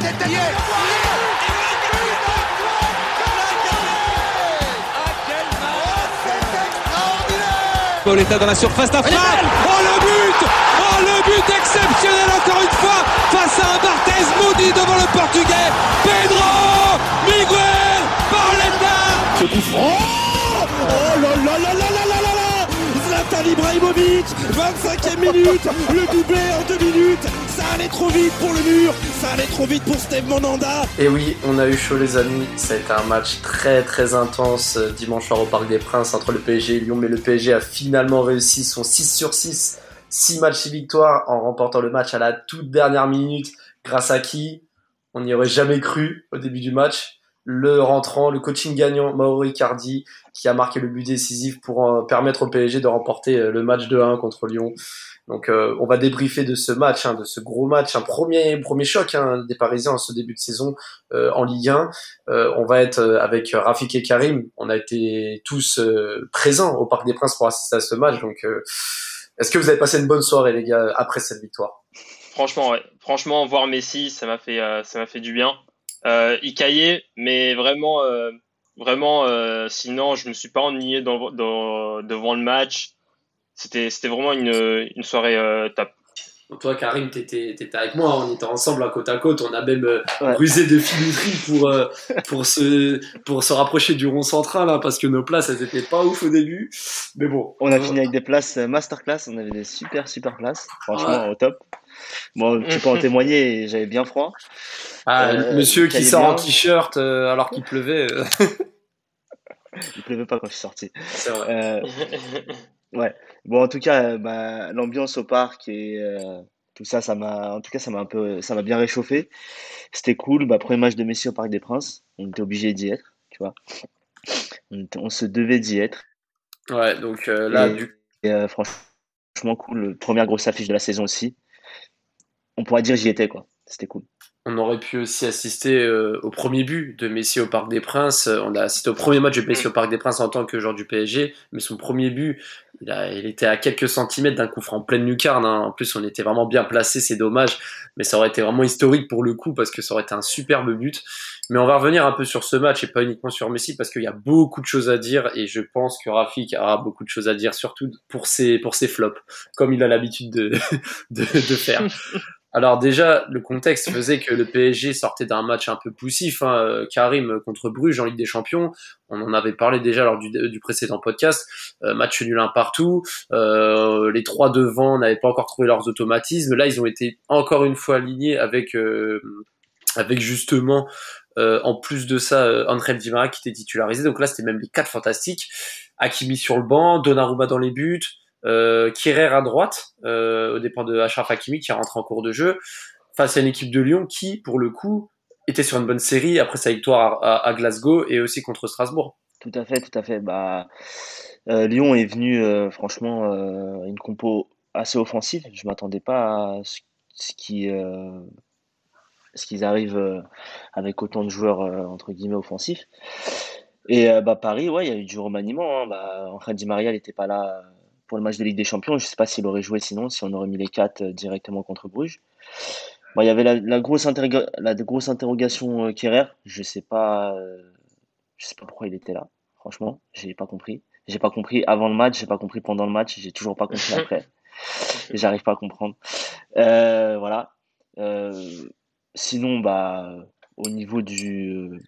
tête Pauletta dans la surface d'affaire. Oh le but. Oh le but exceptionnel encore une fois face à un Barthez maudit devant le portugais. Pedro Miguel Pauletta Ce coup Oh là là. Zlatan Ibrahimovic 25e minute Le doublé en deux minutes. Ça allait trop vite pour le mur Ça allait trop vite pour Steve Monanda. Et oui, on a eu chaud les amis, ça a été un match très très intense euh, dimanche soir au Parc des Princes entre le PSG et Lyon, mais le PSG a finalement réussi son 6 sur 6, 6 matchs et victoires en remportant le match à la toute dernière minute, grâce à qui? On n'y aurait jamais cru au début du match. Le rentrant, le coaching gagnant, Mauro Icardi, qui a marqué le but décisif pour euh, permettre au PSG de remporter euh, le match 2-1 contre Lyon. Donc euh, on va débriefer de ce match, hein, de ce gros match, un premier premier choc hein, des Parisiens en ce début de saison euh, en Ligue 1. Euh, on va être euh, avec Rafik et Karim. On a été tous présents au Parc des Princes pour assister à ce match. Donc est-ce que vous avez passé une bonne soirée les gars après cette victoire? Franchement, ouais. Franchement, voir Messi, ça m'a fait ça m'a fait du bien. Euh, il caillait, mais vraiment vraiment sinon je me suis pas ennuyé dans, dans, devant le match c'était c'était vraiment une, une soirée euh, top. Toi, Karim, t'étais étais avec moi, on était ensemble à côte à côte, on a même euh, rusé de filouterie pour, euh, pour, se, pour se rapprocher du rond central, hein, parce que nos places, elles étaient pas ouf au début. Mais bon. On a fini avec des places masterclass, on avait des super, super places, franchement, au top. Bon, tu peux en témoigner, j'avais bien froid. Ah, monsieur qui sort en t-shirt alors qu'il pleuvait. Il pleuvait pas quand je suis sorti. C'est vrai. Ouais. Bon, en tout cas, bah, l'ambiance au parc et euh, tout ça, ça m'a, en tout cas, ça m'a un peu, ça m'a bien réchauffé. C'était cool. Bah, premier match de Messi au Parc des Princes, on était obligé d'y être, tu vois. On, se devait d'y être. Ouais, donc euh, là, et, du... et, franchement, cool. Première grosse affiche de la saison aussi. On pourrait dire j'y étais, quoi. C'était cool. On aurait pu aussi assister euh, au premier but de Messi au Parc des Princes. On a assisté au premier match de Messi au Parc des Princes en tant que joueur du PSG, mais son premier but, il, était à quelques centimètres d'un coup franc en pleine lucarne. Hein. En plus, on était vraiment bien placé, c'est dommage, mais ça aurait été vraiment historique pour le coup parce que ça aurait été un superbe but. Mais on va revenir un peu sur ce match et pas uniquement sur Messi parce qu'il y a beaucoup de choses à dire et je pense que Rafik aura beaucoup de choses à dire, surtout pour ses, flops, comme il a l'habitude de, de, de faire. Alors déjà, le contexte faisait que le PSG sortait d'un match un peu poussif, hein, euh, Karim contre Bruges en Ligue des Champions. On en avait parlé déjà lors du, précédent podcast. Euh, match nul un partout. Euh, les trois devant n'avaient pas encore trouvé leurs automatismes. Là, ils ont été encore une fois alignés avec avec justement en plus de ça André Di Maria qui était titularisé. Donc là, c'était même les quatre fantastiques. Hakimi sur le banc, Donnarumma dans les buts euh, Kierer à droite, euh, au départ de Achraf Hakimi qui rentre en cours de jeu, face à une équipe de Lyon qui, pour le coup, était sur une bonne série après sa victoire à, Glasgow et aussi contre Strasbourg. Tout à fait, tout à fait. Bah, euh, Lyon est venu, euh, franchement, euh, une compo assez offensive. Je m'attendais pas à ce, qui ce qu'ils arrivent avec autant de joueurs entre guillemets offensifs. Et bah, Paris, ouais, il y a eu du remaniement. Hein. Bah, Angel Di Maria n'était pas là pour le match de Ligue des Champions. Je ne sais pas s'il aurait joué sinon, si on aurait mis les quatre directement contre Bruges. Bon, il y avait la, la grosse, la grosse interrogation euh, Kerrer. Je sais pas, euh, je sais pas pourquoi il était là. Franchement, j'ai pas compris. J'ai pas compris avant le match, j'ai pas compris pendant le match, j'ai toujours pas compris après. J'arrive pas à comprendre. Euh, voilà. Euh, sinon, bah, au niveau du,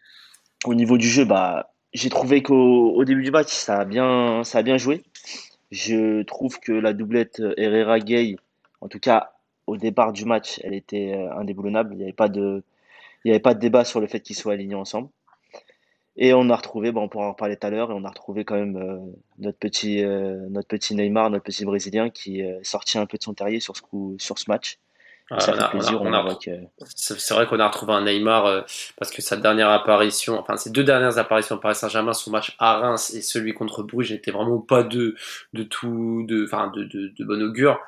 au niveau du jeu, bah, j'ai trouvé qu'au au début du match, ça a bien, ça a bien joué. Je trouve que la doublette Herrera-Gay, en tout cas au départ du match, elle était indéboulonnable. Il n'y avait pas de, débat sur le fait qu'ils soient alignés ensemble. Et on a retrouvé, bon, on pourra en parler tout à l'heure, et on a retrouvé quand même euh, notre petit, euh, Neymar, notre petit Brésilien qui est sorti un peu de son terrier sur sur ce match. C'est vrai qu'on a retrouvé un Neymar euh, parce que sa dernière apparition, enfin ses deux dernières apparitions au Paris Saint-Germain, son match à Reims et celui contre Bruges n'étaient vraiment pas de de tout, de, enfin de, de, de bon augure.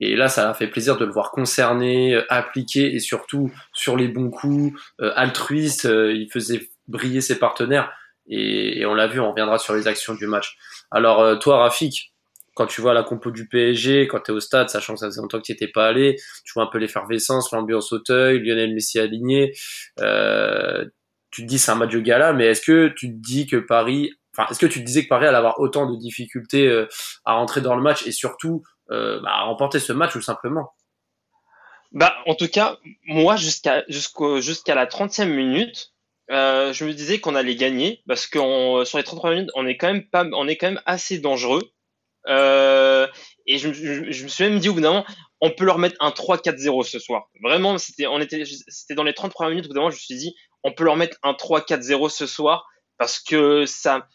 Et là, ça a fait plaisir de le voir concerné, appliqué et surtout sur les bons coups, euh, altruiste. Euh, il faisait briller ses partenaires et, et on l'a vu. On reviendra sur les actions du match. Alors toi, Rafik, quand tu vois la compo du PSG, quand tu es au stade, sachant que ça faisait longtemps que tu étais pas allé, tu vois un peu l'effervescence, l'ambiance Auteuil, Lionel Messi aligné. Euh, tu te dis c'est un match de gala, mais est-ce que tu te dis que Paris, enfin, est-ce que tu te disais que Paris allait avoir autant de difficultés euh, à rentrer dans le match et surtout euh, bah, à remporter ce match ou simplement? Bah, en tout cas, moi jusqu'à jusqu'au jusqu'à la 30e minute, euh, je me disais qu'on allait gagner parce que sur les 33 minutes, on est quand même pas, on est quand même assez dangereux. Euh, et je, je, je, me suis même dit au bout d'un moment, on peut leur mettre un 3-4-0 ce soir. Vraiment, c'était, on était, c'était dans les 30 premières minutes. Au bout d'un moment, je me suis dit, on peut leur mettre un 3-4-0 ce soir parce que ça,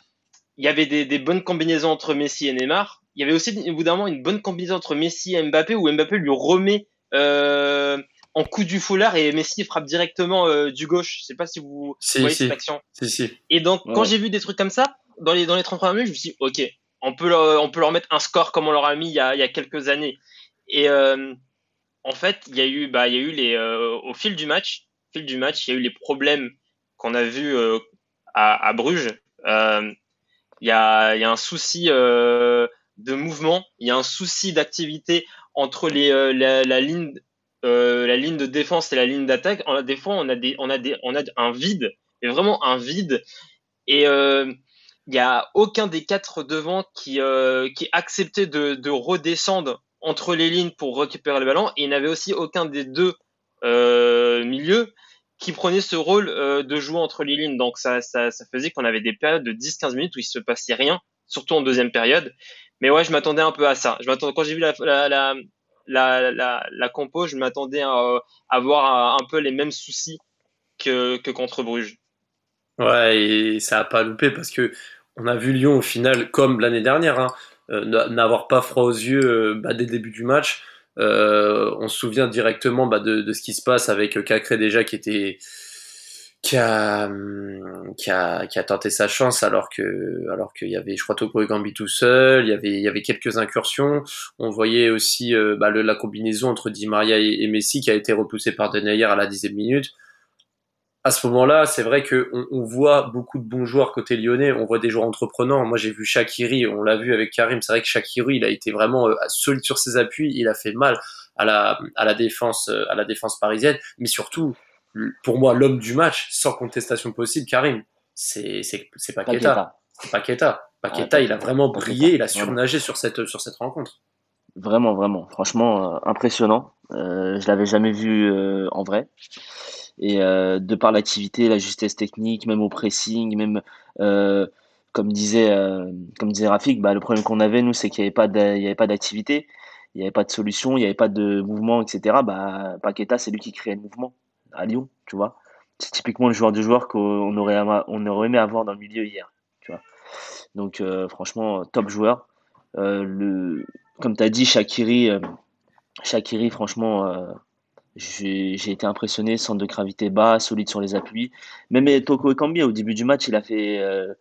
il y avait des, des, bonnes combinaisons entre Messi et Neymar. Il y avait aussi au bout d'un moment une bonne combinaison entre Messi et Mbappé où Mbappé lui remet euh, en coup du foulard et Messi frappe directement euh, du gauche. Je sais pas si vous voyez cette action. Si, si. Et donc quand j'ai vu des trucs comme ça dans les dans les 30 premières minutes, je me suis dit ok, on peut leur, on peut leur mettre un score comme on leur a mis il y a, il y a quelques années. Et euh, en fait, il y a eu bah il y a eu les euh, au fil du match, fil du match, il y a eu les problèmes qu'on a vus euh, à, Bruges. Il y a il y a un souci de mouvement, il y a un souci d'activité entre les la, ligne la ligne de défense et la ligne d'attaque. Des fois, on a des on a des on a un vide, et vraiment un vide. Et il y a aucun des quatre devant qui euh, qui acceptait de, de redescendre entre les lignes pour récupérer le ballon et il n'avait aussi aucun des deux euh, milieux qui prenait ce rôle euh, de jouer entre les lignes. Donc ça, ça, faisait qu'on avait des périodes de 10-15 minutes où il se passait rien, surtout en deuxième période. Mais ouais, je m'attendais un peu à ça. Je m'attendais quand j'ai vu la, la, la, la, la, la compo, je m'attendais à, à voir un, peu les mêmes soucis que, que contre Bruges. Ouais, et ça a pas loupé parce que on a vu Lyon au final, comme l'année dernière, hein, euh, n'avoir pas froid aux yeux euh, bah, dès le début du match. Euh, on se souvient directement bah, de, de, ce qui se passe avec Cacré déjà qui était qui a, hum, qui a, qui a tenté sa chance alors que alors qu'il y avait je crois Toko Gambi tout seul il y avait il y avait quelques incursions on voyait aussi bah, le, la combinaison entre Di Maria et, Messi qui a été repoussée par Denayer à la dixième minute à ce moment-là, c'est vrai que on, voit beaucoup de bons joueurs côté lyonnais. On voit des joueurs entreprenants. Moi, j'ai vu Shakiri, on l'a vu avec Karim. C'est vrai que Shakiri, il a été vraiment euh, solide sur ses appuis. Il a fait mal à la, à la défense, euh, à la défense parisienne. Mais surtout, pour moi, l'homme du match, sans contestation possible, Karim, c'est c'est c'est Paqueta. C'est Paqueta. Paqueta, il a vraiment brillé. Il a surnagé sur cette sur cette rencontre. Vraiment, vraiment. Franchement, euh, impressionnant. Euh, je l'avais jamais vu en vrai. Et euh, de par l'activité, la justesse technique, même au pressing, même euh, comme disait euh, comme disait Rafik, bah, le problème qu'on avait nous, c'est qu'il n'y avait pas il y avait pas d'activité, il n'y avait pas de solution, il n'y avait pas de mouvement, etc. Bah, Paqueta, c'est lui qui créait le mouvement à Lyon, tu vois. C'est typiquement le joueur de joueur qu'on aurait on aurait aimé avoir dans le milieu hier, tu vois. Donc franchement, top joueur. le comme tu as dit, Shakiri, Shakiri, franchement j'ai été impressionné, centre de gravité bas, solide sur les appuis. Même Toko Ekambi, au début du match, il a fait, euh,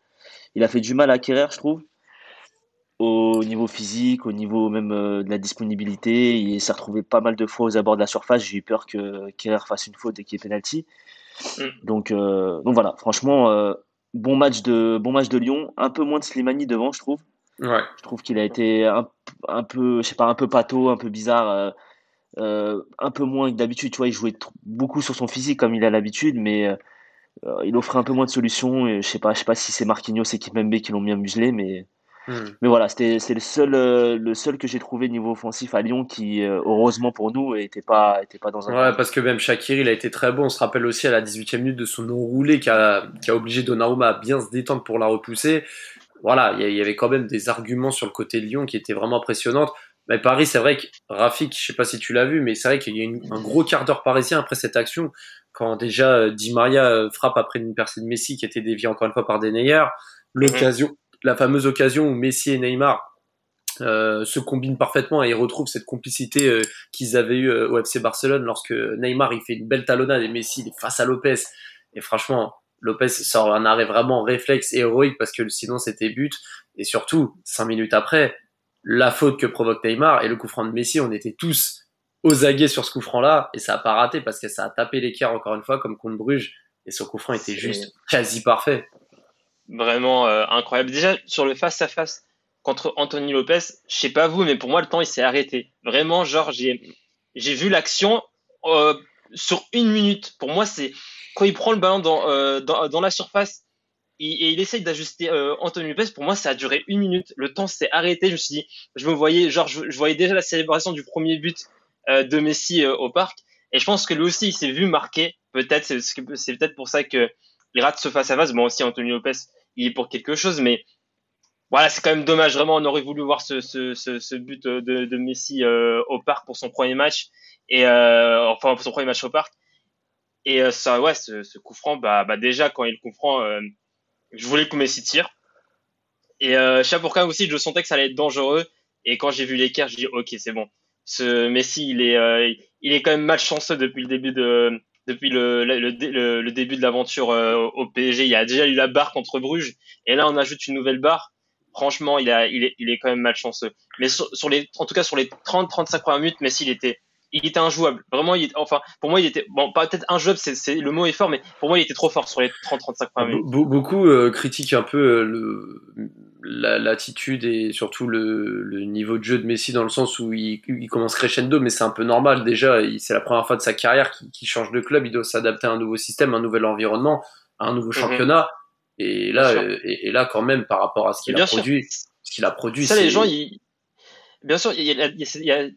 il a fait du mal à acquérir, je trouve. Au niveau physique, au niveau même euh, de la disponibilité, il s'est retrouvé pas mal de fois aux abords de la surface. J'ai eu peur que Kerrer fasse une faute et qu'il y ait penalty. Mm. Donc, euh, donc voilà, franchement, bon match de bon match de Lyon. Un peu moins de Slimani devant, je trouve. Ouais. Je trouve qu'il a été un, un, peu, je sais pas, un peu pâteau, un peu bizarre euh, un peu moins que d'habitude. Tu vois, il jouait beaucoup sur son physique comme il a l'habitude, mais euh, euh, il offrait un peu moins de solutions. Et je sais pas, je sais pas si c'est Marquinhos et Kimpembe qui l'ont bien muselé, mais hmm. mais voilà, c'était c'est le seul le seul que j'ai trouvé niveau offensif à Lyon qui heureusement pour nous était pas était pas dans un. Ouais, parce que même Shakiri, il a été très bon. On se rappelle aussi à la 18e minute de son enroulé qui a qui a obligé Donnarumma à bien se détendre pour la repousser. Voilà, il y avait quand même des arguments sur le côté de Lyon qui étaient vraiment impressionnantes. Mais Paris, c'est vrai que Rafik, je sais pas si tu l'as vu, mais c'est vrai qu'il y a eu un gros quart d'heure parisien après cette action, quand déjà euh, Di Maria euh, frappe après une percée de Messi qui était déviée encore une fois par Denayer, l'occasion, la fameuse occasion où Messi et Neymar euh, se combinent parfaitement et retrouvent cette complicité euh, qu'ils avaient eu au FC Barcelone lorsque Neymar il fait une belle talonnade et Messi il est face à Lopez. Et franchement Lopez sort un arrêt vraiment réflexe héroïque parce que sinon c'était but. Et surtout cinq minutes après la faute que provoque Neymar et le coup franc de Messi, on était tous aux aguets sur ce coup franc-là et ça a pas raté parce que ça a tapé l'équerre encore une fois comme contre Bruges et ce coup franc était juste quasi parfait. Vraiment euh, incroyable. Déjà sur le face à face contre Anthony Lopez, je sais pas vous, mais pour moi, le temps, il s'est arrêté. Vraiment, genre, j'ai, j'ai vu l'action euh, sur une minute. Pour moi, c'est quand il prend le ballon dans, euh, dans, dans, la surface et, il essaye d'ajuster euh, Anthony Lopez. Pour moi, ça a duré une minute. Le temps s'est arrêté. Je me suis dit, je me voyais, genre, je, voyais déjà la célébration du premier but euh, de Messi euh, au parc. Et je pense que lui aussi, il s'est vu marquer. Peut-être, c'est, peut-être pour ça que il rate ce face à face. Bon, aussi, Anthony Lopez, il est pour quelque chose, mais voilà, c'est quand même dommage. Vraiment, on aurait voulu voir ce, ce, ce, but de, de Messi euh, au parc pour son premier match et euh, enfin pour son premier match au parc. Et euh, ça, ouais, ce, coup franc, bah, bah déjà quand il le euh, je voulais que Messi tire. Et euh, Chapourka aussi, je sentais que ça allait être dangereux. Et quand j'ai vu l'écart, je dis ok, c'est bon. Ce Messi, il est, euh, il est quand même malchanceux depuis le début de, depuis le, le, le, le début de l'aventure au PSG. Il a déjà eu la barre contre Bruges, et là on ajoute une nouvelle barre franchement, il, a, il, est, il est quand même malchanceux. Mais sur, sur les, en tout cas, sur les 30-35 premières minutes, Messi, il était, il était injouable. Vraiment, il, enfin, pour moi, il était, bon, peut-être injouable, c'est, c'est, le mot est fort, mais pour moi, il était trop fort sur les 30-35 premières minutes. beaucoup euh, critiquent un peu euh, le, la, l'attitude et surtout le, le, niveau de jeu de Messi dans le sens où il, il commence crescendo, mais c'est un peu normal. Déjà, il, c'est la première fois de sa carrière qu'il, qu'il change de club, il doit s'adapter à un nouveau système, un nouvel environnement, à un nouveau mm-hmm. championnat. Et là, et, et, là, quand même, par rapport à ce qu'il a produit, ce qu'il a produit, ça, les gens, ils... bien sûr, il y a, il y a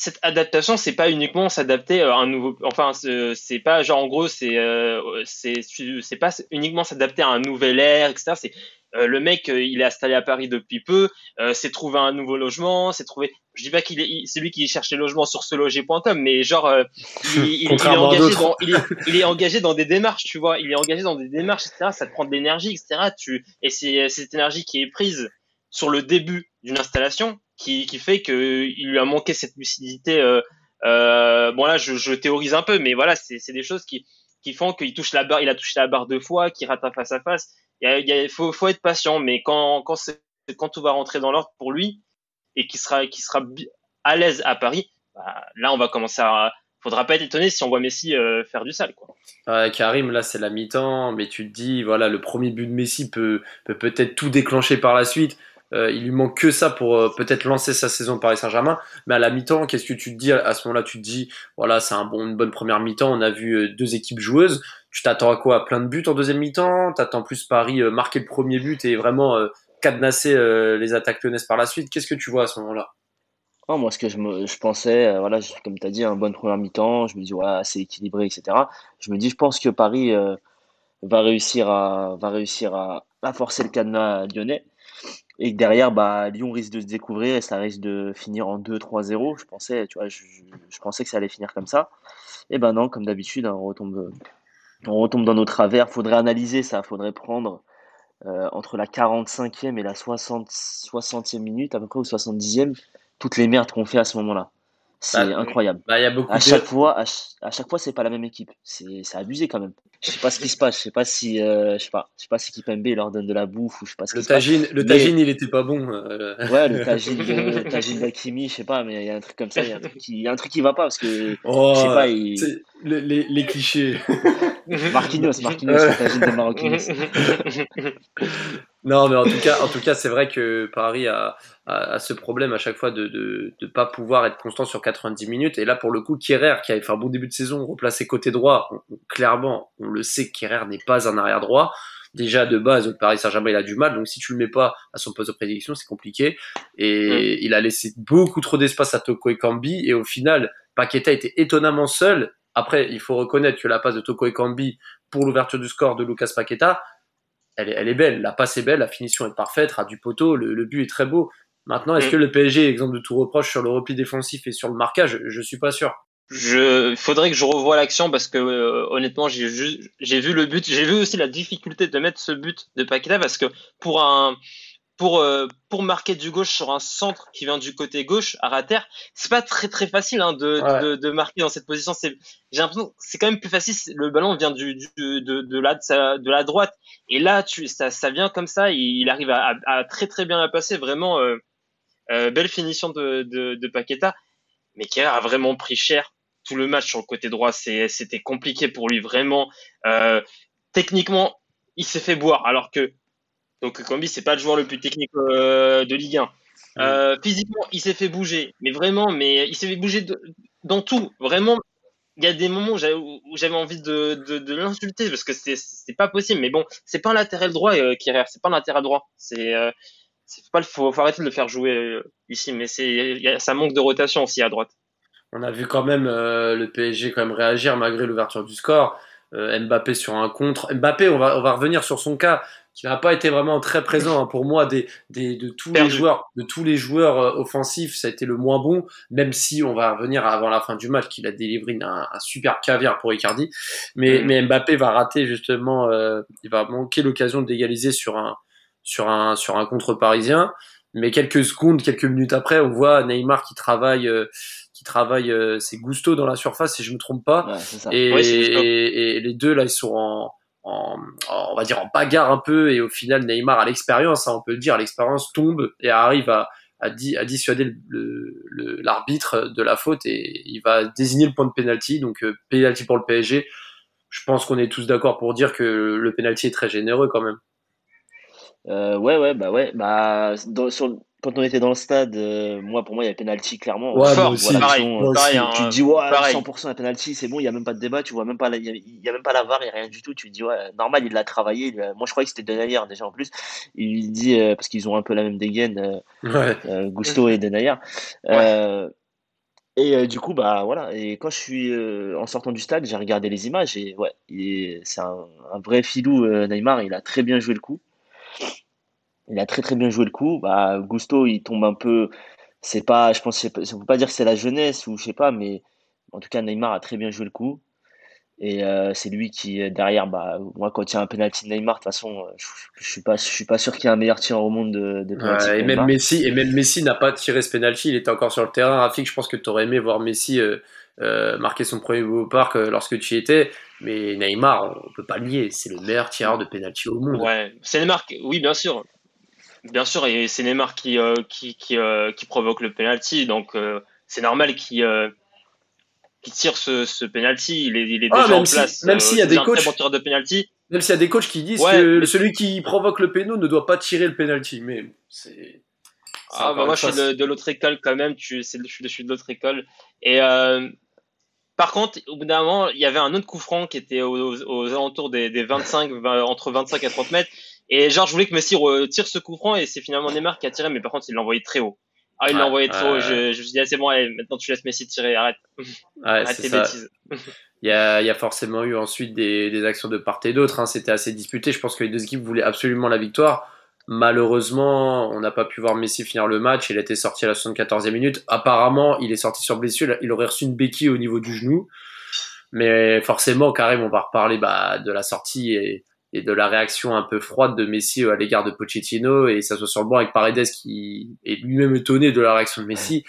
cette adaptation, c'est pas uniquement s'adapter à un nouveau. Enfin, c'est pas genre en gros, c'est euh, c'est c'est pas uniquement s'adapter à un nouvel air, etc. C'est euh, le mec, euh, il est installé à Paris depuis peu, euh, s'est trouvé un nouveau logement, s'est trouvé. Je dis pas qu'il est, c'est lui qui cherche les logements sur seloger.com, mais genre, euh, il, il, il, est engagé dans, il, est, il est engagé dans des démarches, tu vois. Il est engagé dans des démarches, etc. Ça te prend de l'énergie, etc. Tu et c'est cette énergie qui est prise sur le début d'une installation qui, qui fait qu'il lui a manqué cette lucidité. Euh, euh, bon là, je, théorise un peu, mais voilà, c'est des choses qui, qui font qu'il touche la barre, il a touché la barre deux fois, qu'il rate un face à face. Il, il faut, faut être patient, mais quand, quand, quand tout va rentrer dans l'ordre pour lui et qu'il sera, qu'il sera à l'aise à Paris, bah, là on va commencer à, faudra pas être étonné si on voit Messi euh, faire du sale. Quoi. Karim, là c'est la mi-temps, mais tu te dis, voilà, le premier but de Messi peut peut-être tout déclencher par la suite. Euh, il lui manque que ça pour euh, peut-être lancer sa saison Paris Saint-Germain. Mais à la mi-temps, qu'est-ce que tu te dis à, ce moment-là? Tu te dis, voilà, c'est une bonne première mi-temps. On a vu euh, deux équipes joueuses. Tu t'attends à quoi? À plein de buts en deuxième mi-temps? T'attends plus Paris marquer le premier but et vraiment cadenasser les attaques lyonnaises par la suite? Qu'est-ce que tu vois à ce moment-là? Oh, Moi, ce que je, me, je pensais, voilà, comme tu as dit, un bonne première mi-temps. Je me dis, ouais, c'est équilibré, etc. Je me dis, je pense que Paris va réussir à, va réussir à forcer le cadenas lyonnais. Et que derrière, bah, Lyon risque de se découvrir et ça risque de finir en 2-3-0. Je pensais, tu vois, je, pensais que ça allait finir comme ça. Et ben non, comme d'habitude, on retombe, on retombe dans nos travers. Faudrait analyser ça. Faudrait prendre euh, entre la 45e et la 60, 60e minute, à peu près, ou 70e, toutes les merdes qu'on fait à ce moment-là. C'est bah, incroyable. Bah, y a beaucoup à, chaque fois, à, à, chaque fois, c'est pas la même équipe. C'est abusé quand même. Je sais pas ce qui se passe. Je sais pas si, euh, je sais pas, je sais pas si Kipembe leur donne de la bouffe ou je sais pas ce le qui tagine, se passe. Le tagine, il était pas bon. Euh... Ouais, le tagine, de, tagine d'Akimi, je sais pas, mais il y a un truc comme ça. Il y a un truc qui, y a un truc qui va pas parce que, oh, je sais pas, il... les, les, les, clichés. Marquinhos, Marquinhos, le tagine de Marquinhos. non, mais en tout cas, en tout cas, c'est vrai que Paris a, a, a, ce problème à chaque fois de, de, de pas pouvoir être constant sur 90 minutes. Et là, pour le coup, Kierer, qui avait fait un bon début de saison, replacé côté droit, on, clairement, on le sait, Kierer n'est pas un arrière droit. Déjà de base, au Paris Saint-Germain, il a du mal. Donc si tu le mets pas à son poste de prédiction, c'est compliqué. Et mmh. il a laissé beaucoup trop d'espace à Toko Ekambi. Et au final, Paqueta était étonnamment seul. Après, il faut reconnaître que la passe de Toko Ekambi pour l'ouverture du score de Lucas Paqueta, elle est, elle est, belle. La passe est belle, la finition est parfaite, ras du poteau, le, le but est très beau. Maintenant, est-ce mmh. que le PSG, exemple de tout reproche sur le repli défensif et sur le marquage, je suis pas sûr je faudrait que je revoie l'action parce que euh, honnêtement j'ai j'ai vu le but j'ai vu aussi la difficulté de mettre ce but de Paqueta parce que pour un pour euh, pour marquer du gauche sur un centre qui vient du côté gauche à rater c'est pas très très facile hein, de, ouais. de, de marquer dans cette position c'est j'ai l'impression c'est quand même plus facile le ballon vient du, du de, de la de la droite et là tu ça ça vient comme ça il, arrive à, à, à, très très bien la passer vraiment euh, euh, belle finition de, de, de Paqueta mais qui a vraiment pris cher tout le match sur le côté droit, c'était compliqué pour lui vraiment. Techniquement, il s'est fait boire, alors que donc Combi c'est pas le joueur le plus technique euh, de Ligue 1, Euh, physiquement, il s'est fait bouger, mais vraiment, mais il s'est fait bouger dans tout. Vraiment, il y a des moments où j'avais envie de, de, l'insulter parce que c'est pas possible. Mais bon, c'est pas un latéral droit euh, qui c'est pas un latéral droit. C'est euh, pas faut, faut, arrêter de le faire jouer ici, mais c'est ça manque de rotation aussi à droite. On a vu quand même le PSG quand même réagir malgré l'ouverture du score. Mbappé sur un contre. Mbappé, on va, on va revenir sur son cas qui n'a pas été vraiment très présent hein. pour moi des, des, de tous les joueurs de tous les joueurs euh, offensifs ça a été le moins bon même si on va revenir avant la fin du match qu'il a délivré un, un, super caviar pour Icardi. Mais, mm. mais Mbappé va rater justement euh, il va manquer l'occasion d'égaliser sur un sur un sur un contre parisien mais quelques secondes quelques minutes après on voit Neymar qui travaille euh, qui travaille ses Gusto dans la surface si je me trompe pas. Et, et, et les deux là ils sont en en, on va dire en bagarre un peu et au final Neymar a l'expérience, hein, on peut le dire, l'expérience tombe et arrive à, à, dissuader l'arbitre de la faute et il va désigner le point de penalty, donc euh, penalty pour le PSG. Je pense qu'on est tous d'accord pour dire que le penalty est très généreux quand même. Euh, ouais, ouais, bah ouais, bah sur, quand on était dans le stade, euh, moi pour moi il y a penalty clairement. Ouais, fort, aussi, pareil, pareil, tu, tu, te dis ouais, 100% un penalty, c'est bon, il y a même pas de débat, tu vois même pas il y, a même pas la VAR, il y a rien du tout, tu te dis ouais, normal, il l'a travaillé. moi je croyais que c'était Denayer déjà en plus. Il dit euh, parce qu'ils ont un peu la même dégaine euh, ouais. Gusto et Denayer. et du coup bah voilà, et quand je suis en sortant du stade, j'ai regardé les images et ouais, c'est un, un, vrai filou Neymar, il a très bien joué le coup. Il a très très bien joué le coup. Bah, Gusto, il tombe un peu. C'est pas, je pense, je ne pas dire que c'est la jeunesse ou je sais pas, mais en tout cas, Neymar a très bien joué le coup. Et euh, c'est lui qui, derrière, bah, moi, quand il y a un penalty de Neymar, de toute façon, je, ne suis pas, je suis pas sûr qu'il y ait un meilleur tireur au monde de, de et même Messi, et même Messi n'a pas tiré ce penalty. Il était encore sur le terrain. Rafik, je pense que tu aurais aimé voir Messi euh, euh, marquer son premier but au parc lorsque tu y étais. Mais Neymar, on peut pas le nier, c'est le meilleur tireur de penalty au monde. Ouais, c'est Neymar. Oui, bien sûr. Bien sûr, et c'est Neymar qui, euh, qui, qui, euh, qui, provoque le penalty, donc euh, c'est normal qu'il tire ce, ce penalty. Il est, il est ah, déjà en place. même s'il y a des coachs, de penalty. Même s'il y a des coachs qui disent que celui qui provoque le péno ne doit pas tirer le penalty, mais c'est. Ah, bah moi, je suis de, l'autre école quand même. Tu, je, suis de l'autre école. Et par contre, au bout d'un moment, il y avait un autre coup franc qui était aux, aux alentours des, des 25, entre 25 et 30 mètres. Et genre, je voulais que Messi tire ce coup franc et c'est finalement Neymar qui a tiré, mais par contre, il l'a envoyé très haut. Ah, il l'a envoyé très haut. Je, je me suis dit, ah, c'est bon, allez, maintenant tu laisses Messi tirer, arrête. arrête tes bêtises. Il y, a, il y a forcément eu ensuite des, des actions de part et d'autre. Hein. C'était assez disputé. Je pense que les deux équipes voulaient absolument la victoire. Malheureusement, on n'a pas pu voir Messi finir le match. Il a été sorti à la 74e minute. Apparemment, il est sorti sur blessure. Il aurait reçu une béquille au niveau du genou. Mais forcément, Karim, on va reparler bah, de la sortie et et de la réaction un peu froide de Messi à l'égard de Pochettino et ça soit sur le banc avec Paredes qui est lui-même étonné de la réaction de Messi.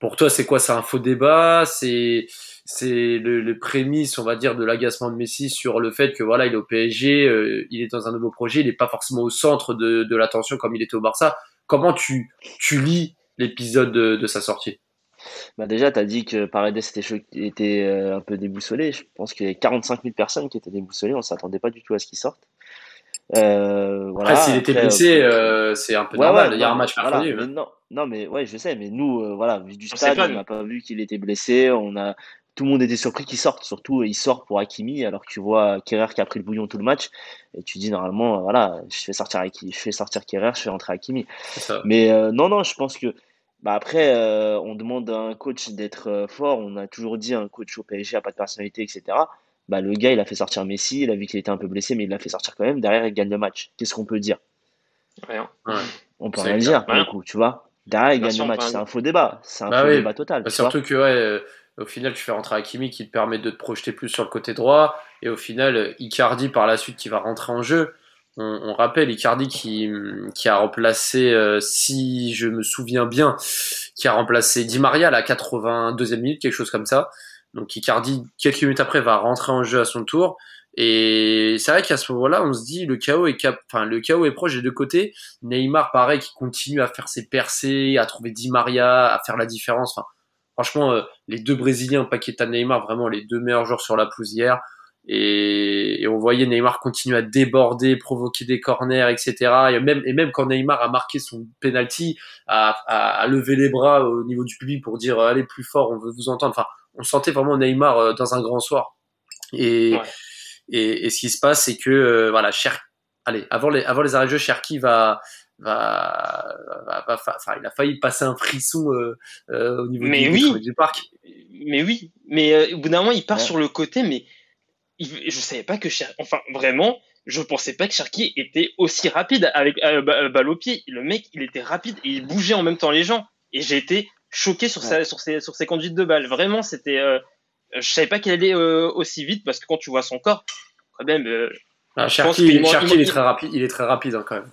Pour toi, c'est quoi? C'est un faux débat? C'est c'est le, le, prémisse, on va dire, de l'agacement de Messi sur le fait que voilà, il est au PSG, euh, il est dans un nouveau projet, il n'est pas forcément au centre de, de l'attention comme il était au Barça. Comment tu tu lis l'épisode de, de sa sortie? Bah déjà, tu as dit que Paredes était, était euh, un peu déboussolé. Je pense qu'il y avait 45 000 personnes qui étaient déboussolées. On ne s'attendait pas du tout à ce qu'il sorte. Euh, voilà. S'il était blessé, euh, c'est un peu normal. il y a un match voilà, hein. non, non, mais ouais, je sais. Mais nous, voilà, vu du stade, on n'a pas vu qu'il était blessé. On a, tout le monde était surpris qu'il sorte. Surtout, il sort pour Hakimi, alors que tu vois Kerrer qui a pris le bouillon tout le match. Et tu dis normalement, voilà, je fais sortir je fais sortir Kerrer, je fais entrer Hakimi. Mais non, non, je pense que bah après, euh, on demande à un coach d'être euh, fort. On a toujours dit un coach au PSG a pas de personnalité, etc. Bah, le gars, il a fait sortir Messi. Il a vu qu'il était un peu blessé, mais il l'a fait sortir quand même. Derrière, il gagne le match. Qu'est-ce qu'on peut dire? Rien. On peut rien dire, du coup, tu vois. Derrière, il gagne le match. C'est un faux débat. C'est un bah faux débat total. Bah, surtout que, ouais, euh, au final, tu fais rentrer Hakimi qui te permet de te projeter plus sur le côté droit. Et au final, Icardi, par la suite, qui va rentrer en jeu on, rappelle Icardi qui, qui a remplacé, euh, si je me souviens bien, qui a remplacé Di Maria à la 82e minute, quelque chose comme ça. Donc Icardi, quelques minutes après, va rentrer en jeu à son tour. Et c'est vrai qu'à ce moment-là, on se dit le chaos est cap... enfin le chaos est proche des deux côtés. Neymar, pareil, qui continue à faire ses percées, à trouver Di Maria, à faire la différence. Enfin, franchement, euh, les deux Brésiliens, Paqueta, Neymar, vraiment les deux meilleurs joueurs sur la hier. Et, on voyait Neymar continuer à déborder, provoquer des corners, etc. Et même, et même quand Neymar a marqué son penalty, à, à, lever les bras au niveau du public pour dire allez plus fort, on veut vous entendre. Enfin, on sentait vraiment Neymar euh, dans un grand soir. Et, et, et, ce qui se passe, c'est que euh, voilà, Cher, allez, avant les, avant les arrêts de jeu, Cherki va, va, va, va enfin, il a failli passer un frisson euh, euh, au niveau mais du, oui. du, parc. Mais oui, mais euh, au bout d'un moment, il part sur le côté, mais il, je savais pas que Cherki, enfin vraiment, je pensais pas que Cherki était aussi rapide avec balle au pied. Le mec, il était rapide et il bougeait en même temps les gens. Et j'ai été choqué sur, sa, sur, ses, sur ses conduites de balle. Vraiment, c'était je savais pas qu'il allait euh, aussi vite parce que quand tu vois son corps, quand même. Euh, ah, Cherki, il, il, est très rapide, il est très rapide hein, quand même.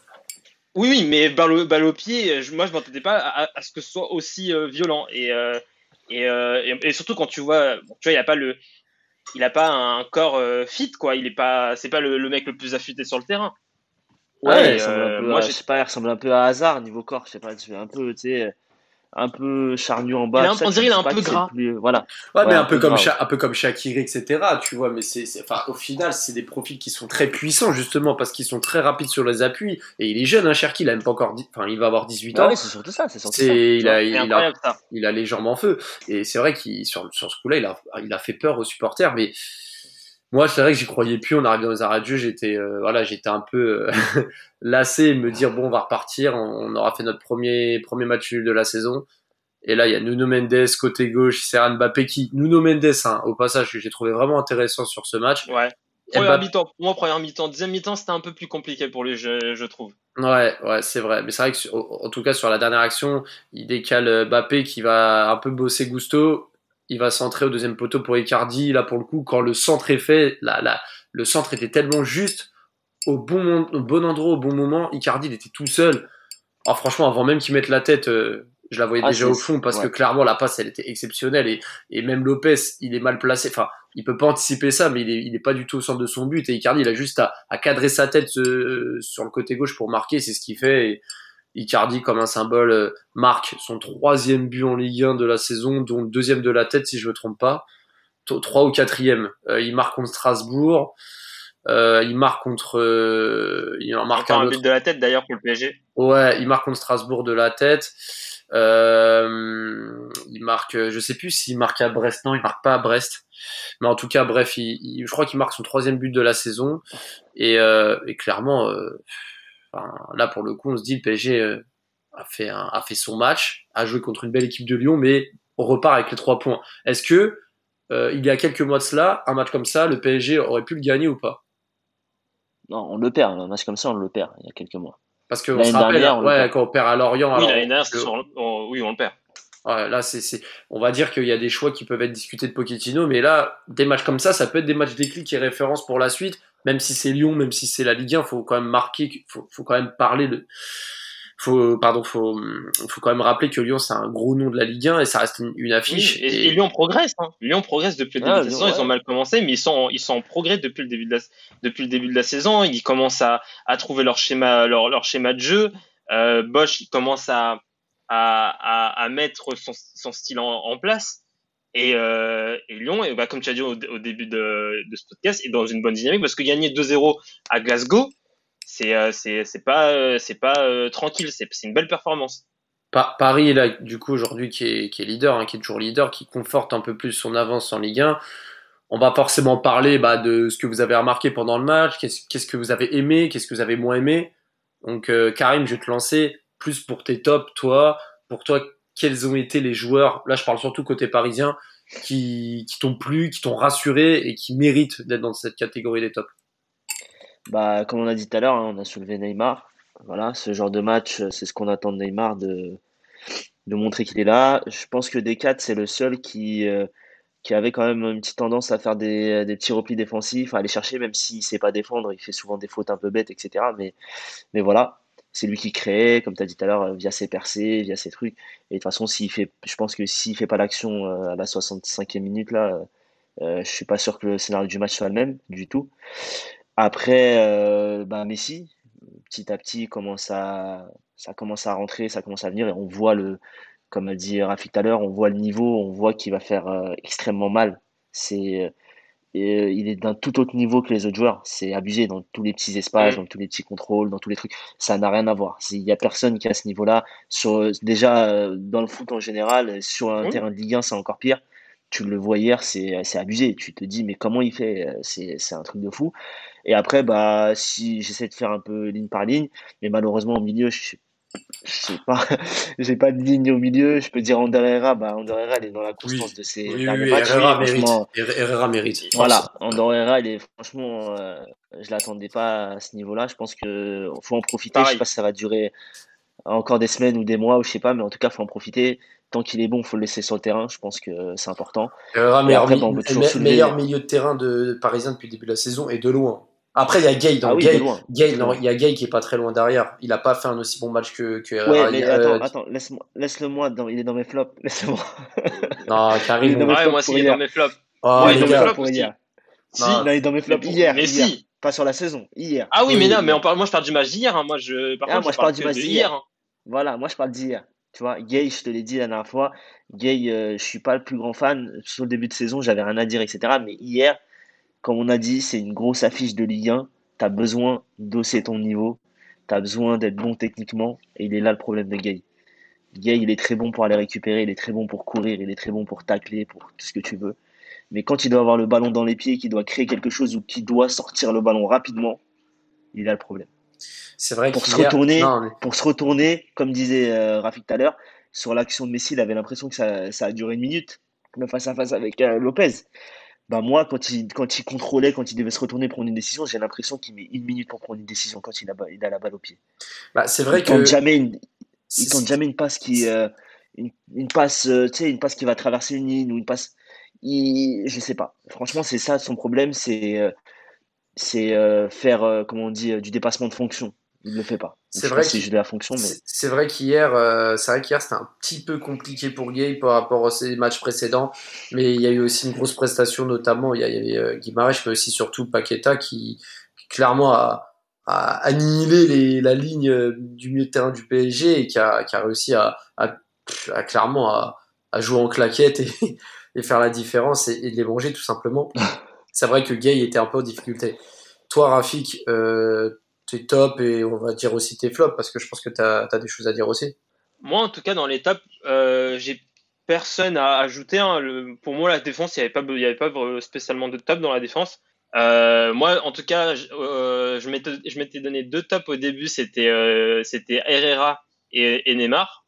Oui, oui, mais balle au, balle au pied, je, moi je m'entendais pas à, ce que ce soit aussi euh, violent et, et, et, surtout quand tu vois, tu vois, il a pas le, il a pas un corps fit quoi, il est pas, c'est pas le, mec le plus affûté sur le terrain. Ouais, moi je sais pas, il ressemble un peu à Hazard niveau corps, je sais pas, tu un peu, tu sais un peu charnu en bas. on dirait qu'il est un peu gras. voilà. Ouais, mais un, peu, comme un peu comme Shakiri, etc. Tu vois, mais c'est, enfin, au final, c'est des profils qui sont très puissants justement parce qu'ils sont très rapides sur les appuis. Et il est jeune, hein, Cherki, il a même pas encore, enfin, il va avoir 18 ans. Ouais, c'est surtout ça, c'est surtout ça. Il a, il, a, il a les jambes en feu. Et c'est vrai qu'il sur, sur ce coup-là, il a, il a fait peur aux supporters, mais moi, c'est vrai que j'y croyais plus. On arrive dans les arrêts de jeu, j'étais, euh, voilà, j'étais un peu euh, lassé, me dire bon, on va repartir. On, aura fait notre premier premier match de la saison. Et là, il y a Nuno Mendes côté gauche, Serran Mbappé qui, Nuno Mendes, hein, au passage, que j'ai trouvé vraiment intéressant sur ce match. Ouais. Première mi-temps, pour moi, première mi-temps. Deuxième mi-temps, c'était un peu plus compliqué pour lui, je, je trouve. Ouais, ouais, c'est vrai. Mais c'est vrai que, en tout cas, sur la dernière action, il décale Mbappé qui va un peu bosser Gusto il va centrer au deuxième poteau pour Icardi. Là, pour le coup, quand le centre est fait, là, là, le centre était tellement juste, au bon, au bon endroit, au bon moment. Icardi, il était tout seul. Oh, franchement, avant même qu'il mette la tête, euh, je la voyais ah, déjà au fond parce que clairement, la passe, elle était exceptionnelle. Et, et même Lopez, il est mal placé. Enfin, il peut pas anticiper ça, mais il est, il est pas du tout au centre de son but. Et Icardi, il a juste à, à cadrer sa tête euh, sur le côté gauche pour marquer. C'est ce qu'il fait. Et, Icardi comme un symbole euh, marque son troisième but en Ligue 1 de la saison, dont le deuxième de la tête si je me trompe pas, trois ou quatrième. Euh, il marque contre Strasbourg, euh, il marque contre, il en marque un, but de la tête d'ailleurs pour le PSG. Ouais, il marque contre Strasbourg de la tête. il marque, je sais plus s'il marque à Brest, non, il marque pas à Brest, mais en tout cas, bref, il, je crois qu'il marque son troisième but de la saison et, et clairement là, pour le coup, on se dit le PSG euh, a fait, a fait son match, a joué contre une belle équipe de Lyon, mais on repart avec les trois points. Est-ce que euh, il y a quelques mois de cela, un match comme ça, le PSG aurait pu le gagner ou pas? Non, on le perd. Un match comme ça, on le perd il y a quelques mois. Parce que on se rappelle, ouais, quand on perd à Lorient. Oui, oui, on le perd. là, c'est, on va dire qu'il y a des choix qui peuvent être discutés de Pochettino, mais là, des matchs comme ça, ça peut être des matchs déclic et référence pour la suite même si c'est Lyon, même si c'est la Ligue 1, faut quand même marquer, faut, faut quand même parler de, faut, pardon, faut, faut quand même rappeler que Lyon c'est un gros nom de la Ligue 1 et ça reste une, affiche. et, Lyon progresse, hein. Lyon progresse depuis le début de la saison. Ils ont mal commencé, mais ils sont, ils sont en progrès depuis le début de la, depuis le début de la saison. Ils commencent à, à trouver leur schéma, leur, leur schéma de jeu. Euh, Bosch, il commence à, à, à, mettre son, son style en, en place. Et, euh, et, Lyon, et bah, comme tu as dit au, début de, ce podcast, est dans une bonne dynamique parce que gagner 2-0 à Glasgow, c'est euh, pas euh, pas euh, tranquille, c'est une belle performance. Paris là du coup aujourd'hui qui est, qui est leader, hein, qui est toujours leader, qui conforte un peu plus son avance en Ligue 1. On va forcément parler bah, de ce que vous avez remarqué pendant le match, qu'est-ce qu'est-ce que vous avez aimé, qu'est-ce que vous avez moins aimé. Donc Karim, je vais te lancer plus pour tes tops, toi, pour toi quels ont été les joueurs, là je parle surtout côté parisien, qui, qui t'ont plu, qui t'ont rassuré et qui méritent d'être dans cette catégorie des tops bah, Comme on a dit tout à l'heure, hein, on a soulevé Neymar. Voilà, ce genre de match, c'est ce qu'on attend de Neymar, de, de montrer qu'il est là. Je pense que Descartes, c'est le seul qui, euh, qui avait quand même une petite tendance à faire des, des petits replis défensifs, à aller chercher, même s'il ne sait pas défendre, il fait souvent des fautes un peu bêtes, etc. Mais, mais voilà, c'est lui qui crée, comme tu as dit tout à l'heure, via ses percées, via ses trucs. Et de toute façon, fait, je pense que s'il fait pas l'action euh, à la 65e minute, là, euh, je suis pas sûr que le scénario du match soit le même du tout. Après, euh, bah, Messi, petit à petit, commence à, ça commence à rentrer, ça commence à venir, et on voit le, comme a dit Rafik tout à l'heure, on voit le niveau, on voit qu'il va faire extrêmement mal. C'est et il est d'un tout autre niveau que les autres joueurs. C'est abusé dans tous les petits espaces, dans tous les petits contrôles, dans tous les trucs. Ça n'a rien à voir. Il n'y a personne qui à ce niveau-là. Sur, déjà, euh, dans le foot en général, sur un terrain de Ligue 1, c'est encore pire. Tu le vois hier, c'est abusé. Tu te dis, mais comment il fait C'est un truc de fou. Et après, bah, si j'essaie de faire un peu ligne par ligne, mais malheureusement, au milieu, je suis je sais pas, j'ai pas de ligne au milieu. Je peux dire Ander Herrera, bah Ander Herrera, il est dans la constance de ses oui, oui, matchs. Herrera, mérite. Herrera mérite. Voilà, Ander Herrera, il est franchement, euh, je l'attendais pas à ce niveau-là. Je pense que faut en profiter. Je sais pas si ça va durer encore des semaines ou des mois ou je sais pas, mais en tout cas, faut en profiter. Tant qu'il est bon, faut le laisser sur le terrain. Je pense que c'est important. Herrera, meilleur, après, meilleur milieu de terrain de Parisien depuis le début de la saison et de loin. Après, il y a Gay. Donc, ah Gay, non, il y a Gay qui est pas très loin derrière. Il a pas fait un aussi bon match que, que Ouais, mais attends, euh, attends, laisse-le laisse moi, dans, il est dans mes flops. Laisse-moi. Non, Karim. ouais, moi aussi, il est dans mes flops. Oh, il est dans mes flops pour hier. Si, non, il est dans mes flops hier. Mais si. Pas sur la saison, hier. Ah oui, mais non, mais on parle, moi je parle du match d'hier. Hein. Moi, je, par ah, contre, moi, je, parle, du match d'hier. Hein. Voilà, moi je parle d'hier. Tu vois, Gay, je te l'ai dit la dernière fois. Gay, euh, je suis pas le plus grand fan. Sur le début de saison, j'avais rien à dire, etc. Mais hier, comme on a dit, c'est une grosse affiche de Ligue 1 tu as besoin d'osser ton niveau, tu as besoin d'être bon techniquement, et il est là le problème de Gay. Gay, il est très bon pour aller récupérer, il est très bon pour courir, il est très bon pour tacler, pour tout ce que tu veux. Mais quand il doit avoir le ballon dans les pieds, qu'il doit créer quelque chose ou qu'il doit sortir le ballon rapidement, il a le problème. C'est vrai pour se retourner, pour se retourner, comme disait euh, Rafik tout à l'heure, sur l'action de Messi, il avait l'impression que ça, a duré une minute, même face à face avec euh, Lopez bah moi, quand il, quand il contrôlait, quand il devait se retourner prendre une décision, j'ai l'impression qu'il met une minute pour prendre une décision quand il a, il a la balle au pied. Bah, c'est vrai il que. jamais une, il tente jamais une passe qui. Euh, une, une, passe, euh, tu sais, une passe qui va traverser une ligne ou une passe. Il, je sais pas. Franchement, c'est ça son problème, c'est euh, c'est faire, comment on dit, du dépassement de fonction il le fait pas. C'est vrai, de la fonction, mais c'est vrai qu'hier, euh, c'est vrai qu'hier c'était un petit peu compliqué pour Gay par rapport à ses matchs précédents, mais il y a eu aussi une grosse prestation, notamment il y, avait euh, mais aussi surtout Paqueta qui, clairement a, annihilé la ligne euh, du milieu de terrain du PSG et qui a, réussi à, clairement à, jouer en claquette et, faire la différence et, et les manger tout simplement. c'est vrai que Gay était un peu en difficulté. Toi, Rafik, tes top et on va dire aussi tes flops parce que je pense que tu as, des choses à dire aussi. Moi, en tout cas, dans les tops, euh, j'ai personne à ajouter. Hein. pour moi, la défense, il n'y avait, pas, avait pas spécialement de top dans la défense. Euh, moi, en tout cas, je, euh, je m'étais donné deux tops au début. C'était c'était Herrera et, et Neymar.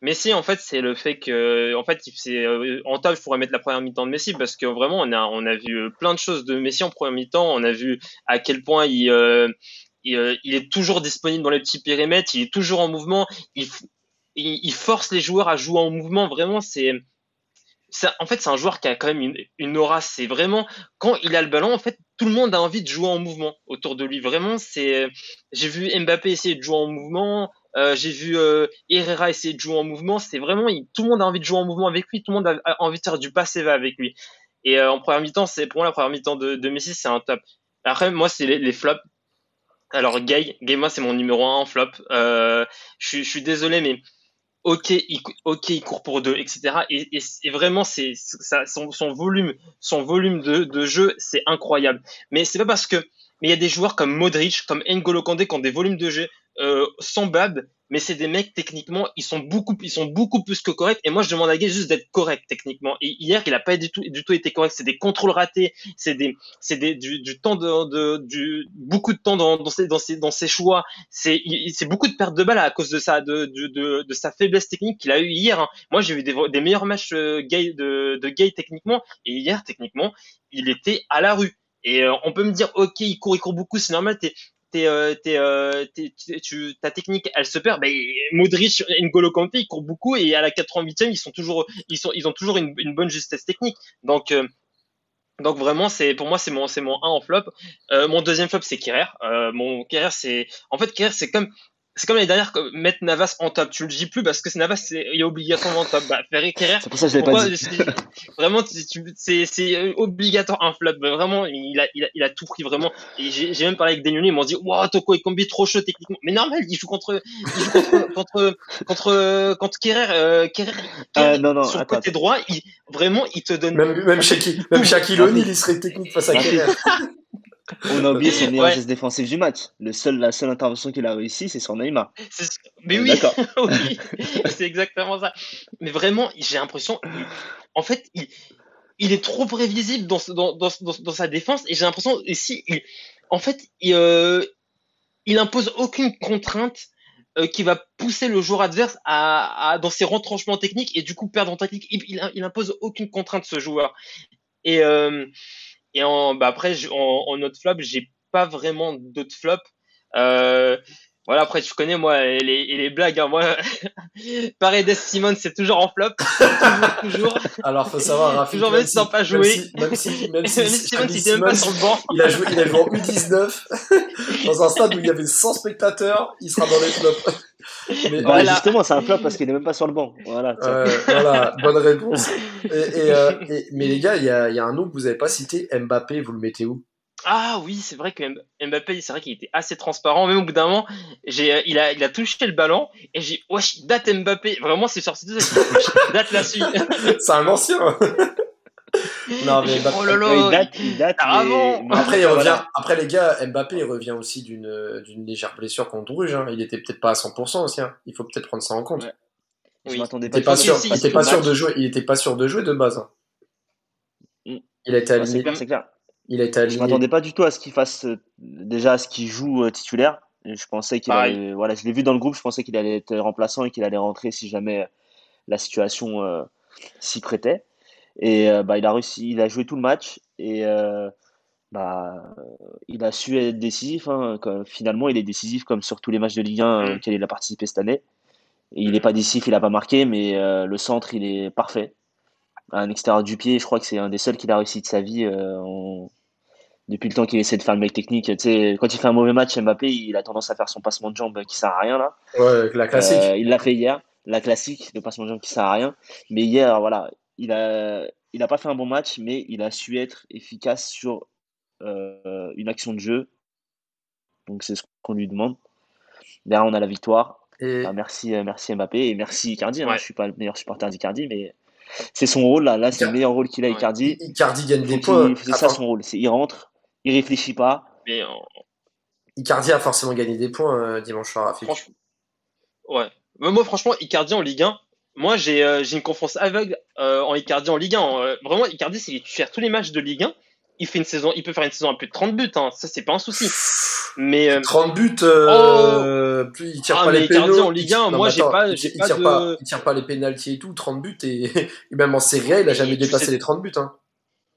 Messi, en fait, c'est le fait que, en fait, c'est euh, en top, je pourrais mettre la première mi-temps de Messi parce que vraiment, on a, on a vu euh, plein de choses de Messi en première mi-temps. On a vu à quel point il, euh, il, est toujours disponible dans les petits périmètres, il est toujours en mouvement, il, il, force les joueurs à jouer en mouvement. Vraiment, c'est, en fait, c'est un joueur qui a quand même une, une aura. C'est vraiment quand il a le ballon, en fait, tout le monde a envie de jouer en mouvement autour de lui. Vraiment, c'est. J'ai vu Mbappé essayer de jouer en mouvement. Euh, j'ai vu euh, Herrera essayer de jouer en mouvement. C'est vraiment, tout le monde a envie de jouer en mouvement avec lui. Tout le monde a, envie de faire du passe va avec lui. Et euh, en première mi-temps, c'est pour moi la première mi-temps de, Messi, c'est un top. Après, moi, c'est les, flops. Alors, Gay, Gay, moi, c'est mon numéro 1 en flop. je, suis désolé, mais ok, il, ok, il court pour deux, etc. Et, vraiment, son, volume, son volume de, de jeu, c'est incroyable. Mais c'est pas parce que, mais il y a des joueurs comme Modric, comme N'Golo Kanté qui ont des volumes de jeu euh, bab, mais c'est des mecs techniquement, ils sont beaucoup, ils sont beaucoup plus que corrects. Et moi, je demande à Gay juste d'être correct techniquement. Et hier, il a pas du tout, du tout été correct. C'est des contrôles ratés, c'est des, c'est des, du, du, temps de, de, du, beaucoup de temps dans, dans ses, dans ses, dans ses choix. C'est, c'est beaucoup de pertes de balles à cause de sa, de, de, de, sa faiblesse technique qu'il a eu hier. Hein. Moi, j'ai vu des, des meilleurs matchs euh, Gay de, de Gay techniquement, et hier techniquement, il était à la rue. Et euh, on peut me dire, ok, il court, il court beaucoup, c'est normal. T'es, euh, euh, ta technique, elle se perd. Ben, Modric, N'Golo Kanté, ils courent beaucoup et à la 88e, ils sont toujours, ils ont toujours une, bonne justesse technique. Donc, euh, donc vraiment, c'est pour moi, c'est mon, c'est mon 1 en flop. mon deuxième flop, c'est Kerrer. mon Kerrer, c'est, en fait, Kerrer, c'est comme, c'est comme l'année dernière, mettre Navas en top. Tu le dis plus parce que c'est Navas, c'est, il est obligatoirement en top. Bah, Ferrer, C'est pour ça que je l'ai pas dit. Vraiment, c'est, c'est obligatoire un flop. Bah, vraiment, il a, il a, il a tout pris vraiment. Et j'ai, même parlé avec Daniel, ils m'ont dit, waouh, Toko est combi trop chaud techniquement. Mais normal, il joue contre, il joue contre, contre, contre, contre Kerrer, euh, Kerrer, euh, non, non, sur le côté droit, il, vraiment, il te donne. Même, même Shaquille, même Shaquille O'Neal, il serait technique face à Kerrer. On a oublié son meilleur ouais. geste défensif du match. Le seul, la seule intervention qu'il a réussi, c'est sur Neymar. Mais oui, oui c'est exactement ça. Mais vraiment, j'ai l'impression, en fait, il, il, est trop prévisible dans, dans, dans, dans sa défense et j'ai l'impression ici, il, en fait, il, euh, il impose aucune contrainte euh, qui va pousser le joueur adverse à, à, dans ses retranchements techniques et du coup perdre en technique. Il impose aucune contrainte ce joueur. Et euh, et en, bah après, en, en autre flop, j'ai pas vraiment d'autres flops. Euh, voilà, après, tu connais, moi, et les, et les blagues. Hein, moi, Paredes Simon, c'est toujours en flop. toujours, toujours. Alors, faut savoir, Rafi, toujours même sans pas jouer. Même si, même si, même si Simon, il même pas sur le banc. Il a joué, il a joué en U19, dans un stade où il y avait 100 spectateurs, il sera dans les flops. Mais, bah, voilà. Justement, c'est un flop parce qu'il est même pas sur le banc. Voilà, euh, voilà bonne réponse. Et, et, euh, et, mais les gars, il y a, y a, un nom que vous avez pas cité, Mbappé, vous le mettez où? Ah oui, c'est vrai que Mbappé, c'est vrai qu'il était assez transparent. Même au bout d'un moment, j'ai, il a, il a touché le ballon et j'ai, wesh, date Mbappé. Vraiment, c'est sorti de ça. date là-dessus. c'est un ancien. non mais Mbappé, oh là là, il date, il date. Mais... Mais après, il revient. Après les gars, Mbappé, il revient aussi d'une, d'une légère blessure contre Bruges. Hein. Il était peut-être pas à 100% aussi. Hein. Il faut peut-être prendre ça en compte. Ouais. Je oui. m'attendais pas. Il était pas sûr. Il était pas sûr de jouer. Il était pas sûr de jouer de base. Hein. Il a été aligné. C'est clair. Il été aligné. Je m'attendais pas du tout à ce qu'il fasse déjà à ce qu'il joue euh, titulaire. Je pensais qu'il allait, voilà, je l'ai vu dans le groupe. Je pensais qu'il allait être remplaçant et qu'il allait rentrer si jamais la situation euh, s'y prêtait. Et euh, bah, il a réussi, il a joué tout le match et euh, bah, il a su être décisif. Hein. finalement, il est décisif comme sur tous les matchs de Ligue 1 mm. auxquels il a participé cette année. Et il n'est pas décisif, il n'a pas marqué, mais euh, le centre, il est parfait. À un extérieur du pied, je crois que c'est un des seuls qu'il a réussi de sa vie en... depuis le temps qu'il essaie de faire le mec technique. Tu sais, quand il fait un mauvais match, Mbappé, il a tendance à faire son passement de jambe qui sert à rien là. Ouais, la classique. il l'a fait hier, la classique, le passement de jambe qui sert à rien. Mais hier, voilà, il a, il n'a pas fait un bon match, mais il a su être efficace sur euh, une action de jeu. Donc c'est ce qu'on lui demande. Derrière, on a la victoire. Et... Ah, merci, euh, merci Mbappé et merci Icardi. Hein. Ouais. Je ne suis pas le meilleur supporter d'Icardi, mais c'est son rôle là. Là, c'est le meilleur rôle qu'il a, Icardi. Icardi gagne des points. C'est ça son rôle. Il rentre, il réfléchit pas. Mais en... Icardi a forcément gagné des points euh, dimanche soir. Franchement... Ouais. Mais moi, franchement, Icardi en Ligue 1, moi, j'ai euh, une confiance aveugle euh, en Icardi en Ligue 1. Euh, vraiment, Icardi, c'est tu faire tous les matchs de Ligue 1. Il fait une saison, il peut faire une saison à plus de 30 buts. Hein. Ça, c'est pas un souci. Mais 30 buts, oh plus il tire ah, pas les Icardi en Ligue 1, moi, j'ai pas, il, pas, tire de... pas, il tire pas les pénalties et tout. 30 buts et, et même en série A, il a jamais dépassé sais... les 30 buts. Hein.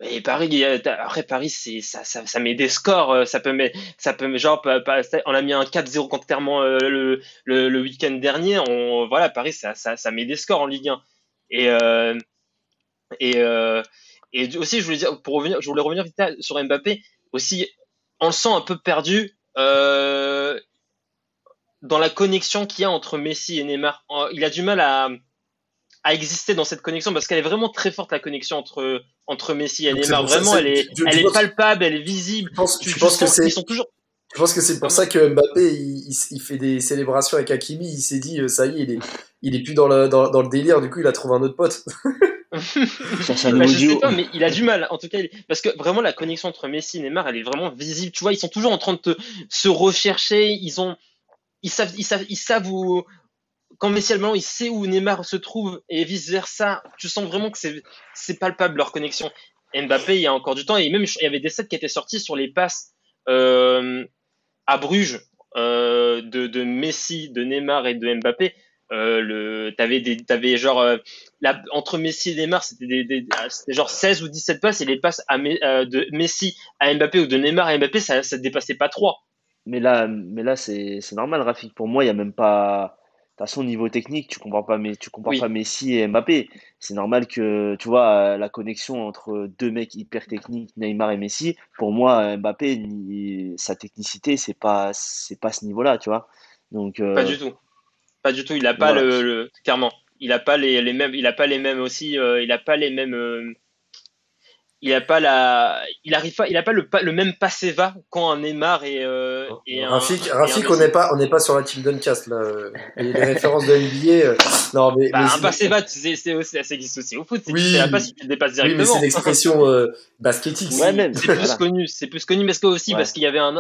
Et Paris, après Paris, ça, met des scores. Ça peut mettre, ça peut genre, on a mis un 4-0 contre Clermont le, week-end dernier. Voilà, Paris, ça, met des scores en Ligue 1. Et, euh, euh, et aussi, je voulais dire, pour revenir, je voulais revenir sur Mbappé. Aussi, on le sent un peu perdu euh, dans la connexion qu'il y a entre Messi et Neymar. Il a du mal à, à exister dans cette connexion parce qu'elle est vraiment très forte la connexion entre entre Messi et Neymar. Vraiment, elle est, elle est palpable, elle est visible. Je pense, que c'est. Ils sont toujours. Je pense que c'est pour ça que Mbappé il, il, il, fait des célébrations avec Hakimi. Il s'est dit ça y est, il est, il est plus dans le, dans, dans, le délire, du coup il a trouvé un autre pote. bah, je sais pas, mais il a du mal. En tout cas, parce que vraiment la connexion entre Messi et Neymar, elle est vraiment visible. Tu vois, ils sont toujours en train de te, se rechercher. Ils ont, ils savent, ils savent, ils savent où. Quand Messi le il sait où Neymar se trouve et vice versa. Tu sens vraiment que c'est, palpable leur connexion. Mbappé, il y a encore du temps et même il y avait des sets qui étaient sortis sur les passes euh, à Bruges euh, de, Messi, de Neymar et de Mbappé. Euh, le t'avais des t'avais genre entre Messi et Neymar c'était des, genre 16 ou 17 passes et les passes à, de Messi à Mbappé ou de Neymar à Mbappé ça ça dépassait pas 3 mais là mais là c'est normal Rafik pour moi il y a même pas toute façon niveau technique tu comprends pas mais tu oui. pas Messi et Mbappé c'est normal que tu vois la connexion entre deux mecs hyper techniques Neymar et Messi pour moi Mbappé sa technicité c'est pas c'est pas ce niveau là tu vois Donc, euh, Pas du tout. Pas du tout. Il a pas Voilà. le, le- clairement. Il a pas les, les mêmes. Il a pas les mêmes aussi. euh, il a pas les mêmes. euh, il a pas la. Il arrive pas. Il a pas le, pa- le même passé-va quand un Neymar et. euh, et un- Rafik, et un Rafik on n'est pas, on n'est pas sur la team Duncast là. les références de NBA. euh, non, mais, Bah, mais un c'est- passé-va, c'est c'est aussi, ça existe aussi au foot. C'est Oui. tu sais pas si tu le dépasses Oui, mais directement. c'est l'expression euh, basketique. Ouais, même. C'est plus Voilà. connu, c'est plus connu parce que aussi Ouais. parce qu'il y avait un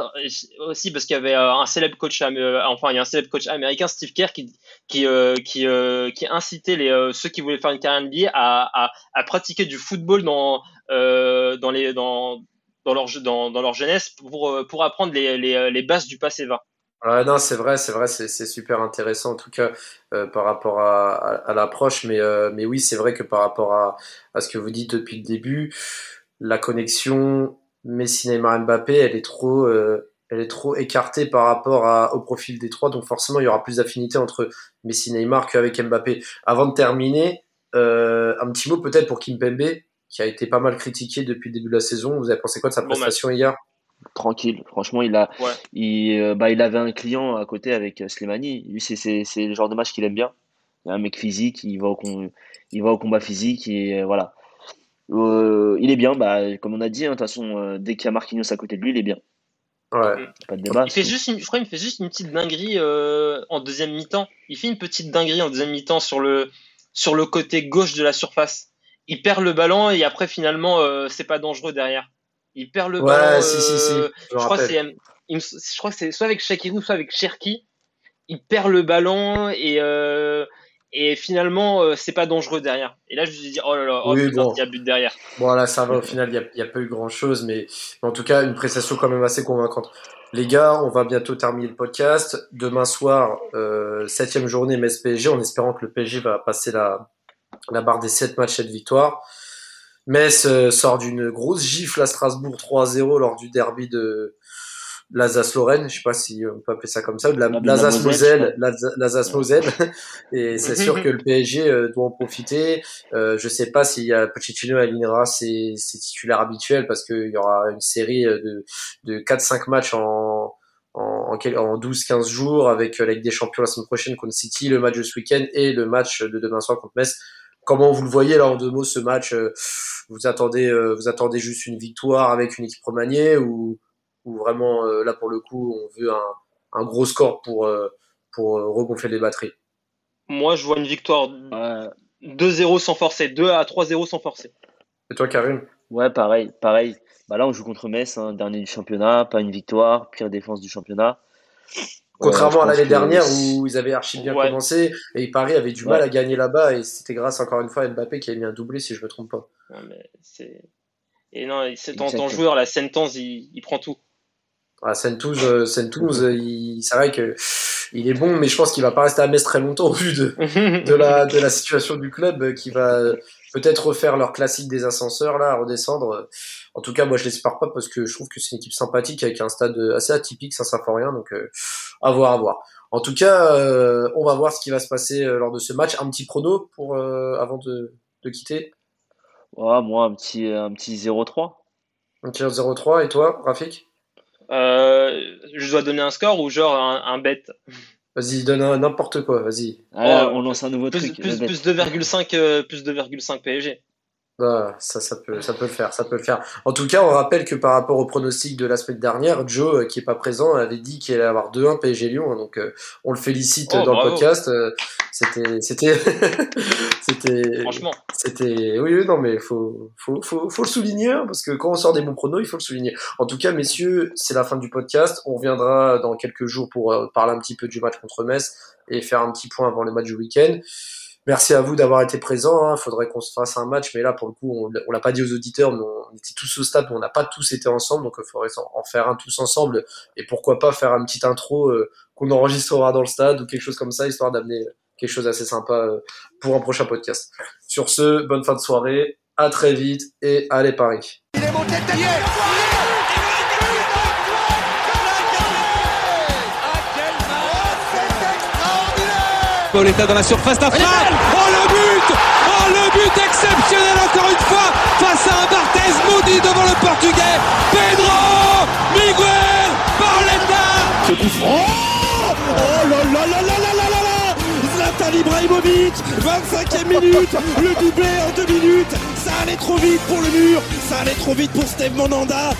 aussi parce qu'il y avait euh, un célèbre coach euh, enfin il y a un célèbre coach américain Steve Kerr qui qui euh, qui euh, qui incitait les euh, ceux qui voulaient faire une carrière NBA à, à, à pratiquer du football dans dans les dans leur jeunesse pour euh, pour apprendre les les, les bases du passé va. Ouais, non, c'est vrai, c'est vrai, c'est super intéressant en tout cas euh, par rapport à, l'approche, mais, euh, mais oui, c'est vrai que par rapport à, à ce que vous dites depuis le début, la connexion Messi, Neymar, Mbappé, elle est trop, euh, elle est trop écartée par rapport au profil des trois, donc forcément il y aura plus d'affinité entre Messi, Neymar qu'avec Mbappé. Avant de terminer, euh, un petit mot peut-être pour Kimpembe, qui a été pas mal critiqué depuis le début de la saison. Vous avez pensé quoi de sa Bon prestation hier? Tranquille. Franchement, il a, Ouais. il, euh, bah, il avait un client à côté avec euh, Slimani. Lui, c'est, c'est, c'est le genre de match qu'il aime bien. Il a un mec physique, il va au, com- il va au combat physique et euh, voilà. Euh, il est bien, bah, comme on a dit, hein, de toute façon, euh, dès qu'il y a Marquinhos à côté de lui, il est bien. Ouais. Pas de débat. Il fait juste une, je crois qu'il me fait juste une petite dinguerie euh, en deuxième mi-temps. Il fait une petite dinguerie en deuxième mi-temps sur le sur le côté gauche de la surface. Il perd le ballon et après finalement euh, c'est pas dangereux derrière. Il perd le Ouais, ballon. si, si, si, euh, je crois c'est je crois que c'est soit avec Shakirou soit avec Cherki. Il perd le ballon et euh, et finalement euh, c'est pas dangereux derrière. Et là je me suis dit oh là là oh Oui, putain bon. il y a but derrière. Bon, là, ça va, au final, il n'y a, il y a pas eu grand-chose, mais mais en tout cas, une prestation quand même assez convaincante. Les gars, on va bientôt terminer le podcast. Demain soir, euh, septième journée Metz-PSG, en espérant que le PSG va passer la, la barre des 7 matchs, 7 victoires. Metz euh, sort d'une grosse gifle à Strasbourg 3-0 lors du derby de l'Alsace-Lorraine, je sais pas si on peut appeler ça comme ça, ou de la- La- la l'Alsace-Moselle, Moselle, l'Alsa- l'Alsace-Moselle. Et c'est sûr que le PSG euh, doit en profiter. Euh, je sais pas si Pochettino alignera ses, ses titulaires habituels parce qu'il y aura une série euh, de, de 4-5 matchs en, en, en, quel- en 12-15 jours avec la Ligue des Champions la semaine prochaine contre City, le match de ce week-end et le match de demain soir contre Metz. Comment vous le voyez là en deux mots ce match euh, Vous attendez, euh, vous attendez juste une victoire avec une équipe remaniée ou, ou vraiment euh, là pour le coup on veut un, un gros score pour pour regonfler les batteries? Moi je vois une victoire Ouais, 2-0 sans forcer, 2 à 3-0 sans forcer. Et toi Karim? Ouais, pareil, pareil. Bah là, on joue contre Metz, hein, dernier du championnat, pas une victoire, pire défense du championnat. Contrairement à l'année dernière où ils avaient archi bien Ouais. commencé et Paris avait du Ouais. mal à gagner là-bas et c'était grâce encore une fois à Mbappé qui a mis un doublé si je me trompe pas. Ouais, mais c'est... Et non, c'est ton, ton joueur, la sentence, il, il prend tout. Ah, Saint-Touze, euh, Saint-Touze, euh, il- c'est vrai que il est bon, mais je pense qu'il va pas rester à Metz très longtemps au vu de, de la de la situation du club euh, qui va euh, peut-être refaire leur classique des ascenseurs là, redescendre. En tout cas, moi je l'espère pas parce que je trouve que c'est une équipe sympathique avec un stade assez atypique, ça ça fait rien, donc euh, à voir, à voir. En tout cas, euh, on va voir ce qui va se passer euh, lors de ce match. Un petit prono pour euh, avant de, de quitter? Ouais, moi, un petit, un petit 0-3. Un tir 0-3 et toi, Rafik? Euh, je dois donner un score ou genre un, un bet? Vas-y, donne un- n'importe quoi, vas-y. Ah, Oh, on lance un nouveau plus, truc. plus, plus 2,5 euh, plus 2,5 PSG. Ah, ça, ça peut, ça peut le faire, ça peut le faire. En tout cas, on rappelle que par rapport au pronostic de la semaine dernière, Joe, euh, qui est pas présent, avait dit qu'il allait avoir 2-1 PSG Lyon. hein, donc, euh, on le félicite Oh, dans bravo. le podcast. euh, C'était, c'était, c'était, Franchement, c'était, oui, oui, non, mais faut, faut, faut, faut le souligner, hein, parce que quand on sort des bons pronos, il faut le souligner. En tout cas, messieurs, c'est la fin du podcast. On reviendra dans quelques jours pour euh, parler un petit peu du match contre Metz et faire un petit point avant le match du week-end. Merci à vous d'avoir été présents. Il faudrait qu'on se fasse un match, mais là, pour le coup, on, l'a pas dit aux auditeurs, mais on était tous au stade, mais on n'a pas tous été ensemble, donc il faudrait en, faire un tous ensemble. Et pourquoi pas faire un petit intro euh, qu'on enregistrera dans le stade ou quelque chose comme ça, histoire d'amener quelque chose d'assez sympa euh, pour un prochain podcast. Sur ce, bonne fin de soirée, à très vite et allez Paris. Pauletta dans la surface d'affaire. Oh le but Oh le but exceptionnel encore une fois face à un Barthez maudit devant le portugais. Pedro Miguel Pauletta Ce coup franc Oh là Zlatan Ibrahimovic, 25e minute, le doublé en deux minutes. Ça allait trop vite pour le mur, ça allait trop vite pour Steve Monanda.